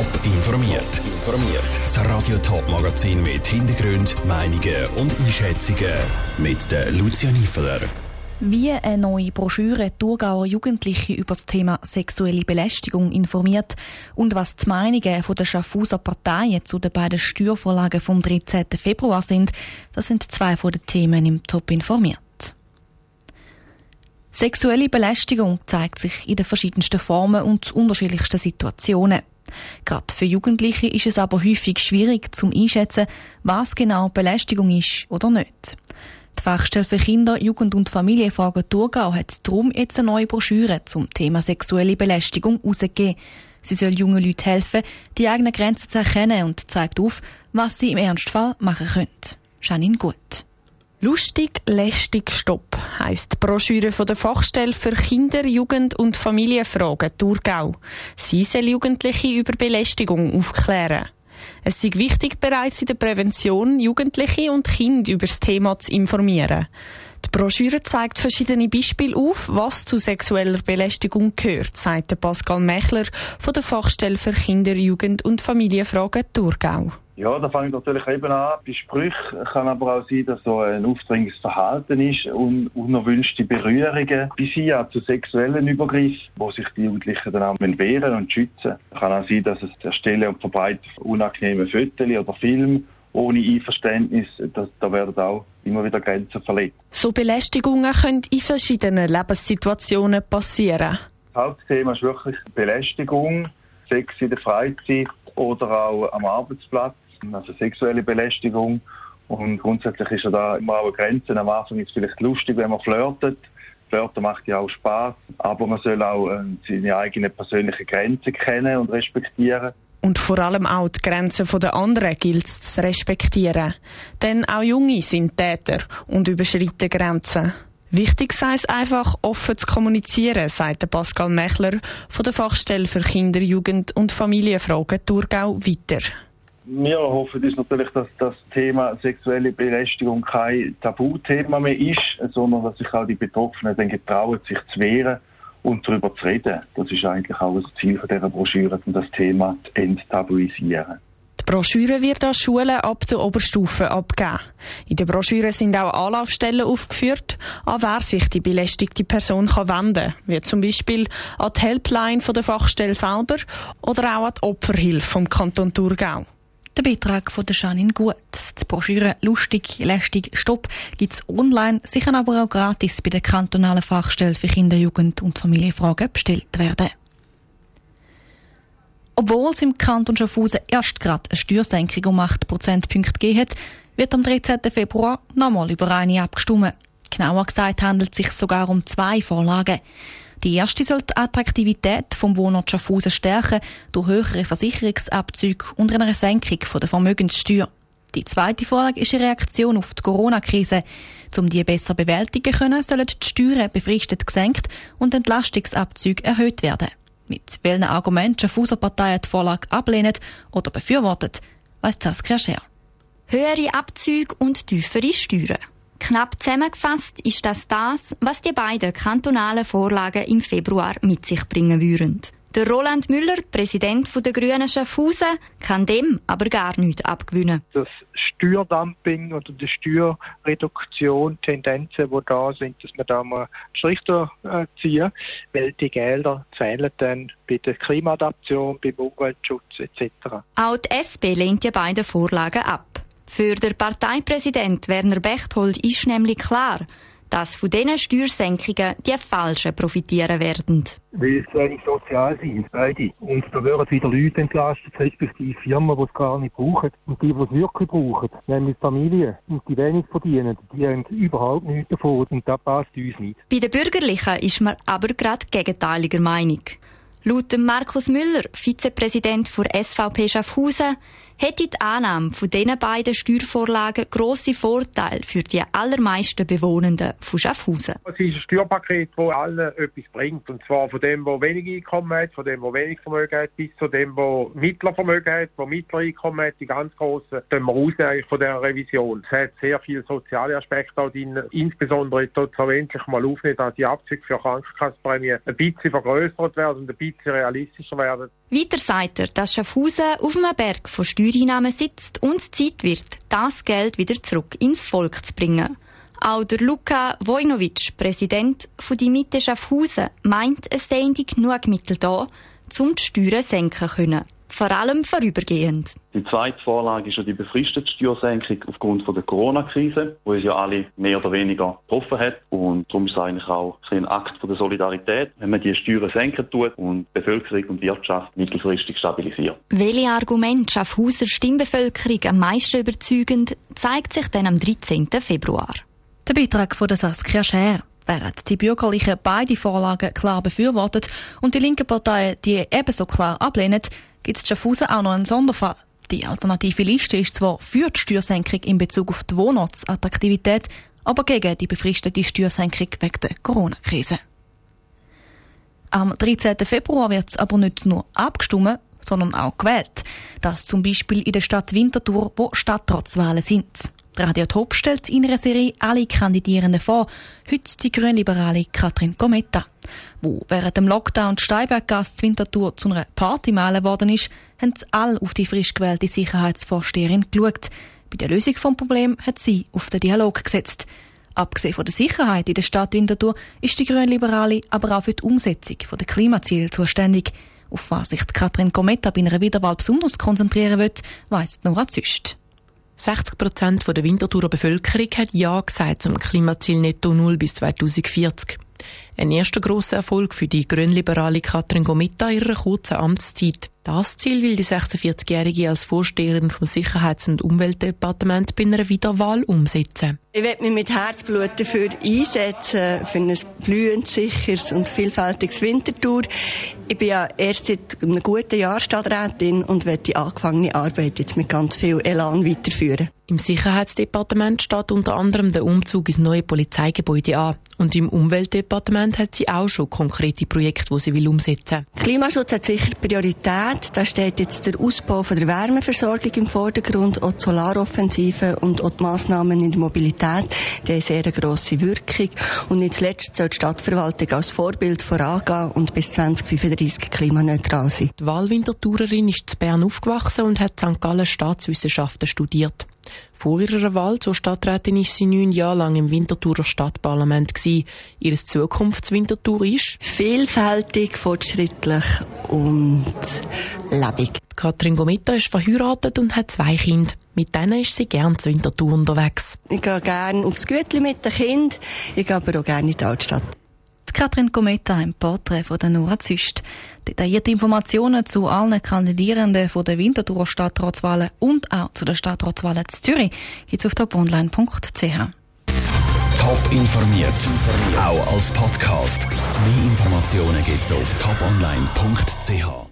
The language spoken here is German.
Top informiert. Informiert. Das Radio Top Magazin mit Hintergrund, Meinungen und Einschätzungen mit der Lucia Niefeler. Wie eine neue Broschüre Thurgauer Jugendliche über das Thema sexuelle Belästigung informiert und was die Meinungen der Schaffhauser Parteien zu den beiden Steuervorlagen vom 13. Februar sind, das sind zwei von den Themen im Top informiert. Sexuelle Belästigung zeigt sich in den verschiedensten Formen und unterschiedlichsten Situationen. Gerade für Jugendliche ist es aber häufig schwierig zum einschätzen, was genau Belästigung ist oder nicht. Die Fachstelle für Kinder, Jugend und Familienfragen Thurgau hat darum jetzt eine neue Broschüre zum Thema sexuelle Belästigung herausgegeben. Sie soll jungen Leuten helfen, die eigenen Grenzen zu erkennen und zeigt auf, was sie im Ernstfall machen können. Janine Gut. Lustig, lästig, stopp heisst die Broschüre von der Fachstelle für Kinder, Jugend und Familienfragen Thurgau. Sie soll Jugendliche über Belästigung aufklären. Es ist wichtig, bereits in der Prävention Jugendliche und Kinder über das Thema zu informieren. Die Broschüre zeigt verschiedene Beispiele auf, was zu sexueller Belästigung gehört, sagt Pascal Mechler von der Fachstelle für Kinder, Jugend und Familienfragen Thurgau. Ja, da fange ich natürlich eben an. Bei Sprüchen kann aber auch sein, dass so ein aufdringliches Verhalten ist und unerwünschte Berührungen bis hin zu sexuellen Übergriffen, wo sich die Jugendlichen dann auch wehren und schützen. Kann auch sein, dass es der Stelle und Verbreitung unangenehme Fotos oder Filme ohne Einverständnis, das, da werden auch immer wieder Grenzen verletzt. So Belästigungen können in verschiedenen Lebenssituationen passieren. Das Hauptthema ist wirklich Belästigung, Sex in der Freizeit oder auch am Arbeitsplatz also sexuelle Belästigung. Und grundsätzlich ist ja da immer auch eine Grenze. Am Anfang ist es vielleicht lustig, wenn man flirtet. Flirten macht ja auch Spaß, aber man soll auch äh, seine eigenen persönlichen Grenzen kennen und respektieren. Und vor allem auch die Grenzen der anderen gilt es zu respektieren. Denn auch Junge sind Täter und überschreiten Grenzen. Wichtig sei es einfach, offen zu kommunizieren, sagt Pascal Mechler von der Fachstelle für Kinder, Jugend und Familienfragen Thurgau weiter wir hoffen uns natürlich, dass das Thema sexuelle Belästigung kein Tabuthema mehr ist, sondern dass sich auch die Betroffenen dann getrauen, sich zu wehren und darüber zu reden. Das ist eigentlich auch das Ziel dieser Broschüre, um das Thema zu enttabuisieren. Die Broschüre wird an Schulen ab der Oberstufe abgegeben. In der Broschüre sind auch Anlaufstellen aufgeführt, an wer sich die belästigte Person kann wenden kann, wie zum Beispiel an die Helpline der Fachstelle selber oder auch an die Opferhilfe vom Kanton Thurgau. Der Beitrag von der Janine Gut. Die Broschüre Lustig, Lästig, Stopp gibt es online, sicher aber auch gratis bei der kantonalen Fachstelle für Kinder, Jugend und Familienfragen bestellt werden. Obwohl es im Kanton Schaffhausen erst gerade eine Steuersenkung um 8 Prozentpunkte gegeben hat, wird am 13. Februar nochmal über eine abgestimmt. Genauer gesagt handelt es sich sogar um zwei Vorlagen. Die erste soll die Attraktivität vom Wohnort Schaffhausen stärken durch höhere Versicherungsabzüge und einer Senkung der Vermögenssteuer. Die zweite Vorlage ist eine Reaktion auf die Corona-Krise. Um die besser bewältigen können, sollen die Steuern befristet gesenkt und Entlastungsabzüge erhöht werden. Mit welchen Argumenten Schaffhauser Parteien die Vorlage ablehnen oder befürwortet, weiss Saskia Scher. Höhere Abzüge und tiefere Steuern. Knapp zusammengefasst ist das das, was die beiden kantonalen Vorlagen im Februar mit sich bringen würden. Der Roland Müller, Präsident der Grünen Schaffhausen, kann dem aber gar nichts abgewinnen. Das Steuerdumping oder die Steuerreduktion, Tendenzen, die da sind, dass wir da mal Strich ziehen, weil die Gelder zählen dann bei der Klimaadaption, beim Umweltschutz etc. Auch die SP lehnt die beiden Vorlagen ab. Für den Parteipräsident Werner Bechthold ist nämlich klar, dass von diesen Steuersenkungen die Falschen profitieren werden. Weil es wenig sozial sind, beide. Und da werden wieder Leute entlastet, respektive Firmen, die es gar nicht brauchen. Und die, die es wirklich brauchen, nämlich Familien und die wenig verdienen, die haben überhaupt nichts davon. Und das passt uns nicht. Bei den Bürgerlichen ist man aber gerade gegenteiliger Meinung. Laut Markus Müller, Vizepräsident der SVP Schaffhausen, hätte die Annahme von diesen beiden Steuervorlagen grosse Vorteile für die allermeisten Bewohnenden von Schaffhausen. Es ist ein Steuerpaket, das allen etwas bringt. Und zwar von dem, der wenig Einkommen hat, von dem, der wenig Vermögen hat, bis zu dem, der mittler Vermögen hat, der mittler Einkommen hat, die ganz grossen, dann wir raus eigentlich von dieser Revision. Es hat sehr viele soziale Aspekte auch drin, insbesondere dort soll endlich mal aufnehmen, dass die Abzüge für Krankenkassenprämien ein bisschen vergrößert werden und ein bisschen realistischer werden. Weiter sagt er, dass Schaffhausen auf einem Berg von Steuereinnahmen sitzt und Zeit wird, das Geld wieder zurück ins Volk zu bringen. Auch der Luka Vojnovic, Präsident von die Mitte Schaffhausen, meint, es seien genug Mittel da, um die Steuern senken zu können vor allem vorübergehend. Die zweite Vorlage ist ja die befristete Steuersenkung aufgrund von der Corona-Krise, wo es ja alle mehr oder weniger getroffen hat. Und darum ist es eigentlich auch ein Akt von der Solidarität, wenn man die Steuern senken tut und die Bevölkerung und Wirtschaft mittelfristig stabilisiert. Welche Argumente Schaffhauser Stimmbevölkerung am meisten überzeugend, zeigt sich dann am 13. Februar. Der Beitrag von der Saskia Scher. Während die Bürgerlichen beide Vorlagen klar befürwortet und die linken Parteien die ebenso klar ablehnen, gibt es Schaffhausen auch noch einen Sonderfall. Die alternative Liste ist zwar für die Steuersenkung in Bezug auf die Wohnortsattraktivität, aber gegen die befristete Steuersenkung wegen der Corona-Krise. Am 13. Februar wird es aber nicht nur abgestimmt, sondern auch gewählt. Das zum Beispiel in der Stadt Winterthur, wo Stadtratswahlen sind. Radio Top stellt in ihrer Serie alle Kandidierenden vor. Heute die grünliberale Katrin Gometta. Wo während dem Lockdown die Steinberggasse Winterthur zu einer Party malen worden ist, haben sie alle auf die frisch gewählte Sicherheitsvorsteherin geschaut. Bei der Lösung des Problems hat sie auf den Dialog gesetzt. Abgesehen von der Sicherheit in der Stadt Winterthur ist die Grünliberale aber auch für die Umsetzung der Klimaziele zuständig. Auf was sich Katrin Gometta bei einer Wiederwahl besonders konzentrieren wird, weiss Nora Züst. 60 Prozent der Winterthurer Bevölkerung hat Ja gesagt zum Klimaziel Netto Null bis 2040. Ein erster grosser Erfolg für die grünliberale Katrin Gometta in ihrer kurzen Amtszeit. Das Ziel will die 46-Jährige als Vorsteherin vom Sicherheits- und Umweltdepartement bei einer Wiederwahl umsetzen. Ich werde mich mit Herzblut dafür einsetzen, für ein blühend, sicheres und vielfältiges Winterthur. Ich bin ja erst seit einem guten Jahr Stadträtin und werde die angefangene Arbeit jetzt mit ganz viel Elan weiterführen. Im Sicherheitsdepartement steht unter anderem der Umzug ins neue Polizeigebäude an. Und im Umweltdepartement hat sie auch schon konkrete Projekte, die sie will umsetzen will. Klimaschutz hat sicher Priorität. Da steht jetzt der Ausbau von der Wärmeversorgung im Vordergrund, auch die Solaroffensive und auch die Massnahmen in der Mobilität. Die haben sehr eine grosse Wirkung. Und nicht zuletzt soll die Stadtverwaltung als Vorbild vorangehen und bis 2035 klimaneutral sein. Die Wahlwintertourerin ist in Bern aufgewachsen und hat St. Gallen Staatswissenschaften studiert. Vor ihrer Wahl zur Stadträtin ist sie neun Jahre lang im Winterthurer Stadtparlament gewesen. Ihr Zukunftswinterthur ist vielfältig, fortschrittlich und lebendig. Katrin Gomita ist verheiratet und hat zwei Kinder. Mit denen ist sie gern zu Winterthur unterwegs. Ich gehe gerne aufs Gütli mit den Kindern. Ich gehe aber auch gerne in die Altstadt. Katrin Kometa im Porträt von der Nora Züst. Detaillierte Informationen zu allen Kandidierenden von der Winterthurer Stadtratswahlen und auch zu der Stadtratswahlen zu Zürich gibt es auf toponline.ch. Top informiert, auch als Podcast. Mehr Informationen gibt es auf toponline.ch.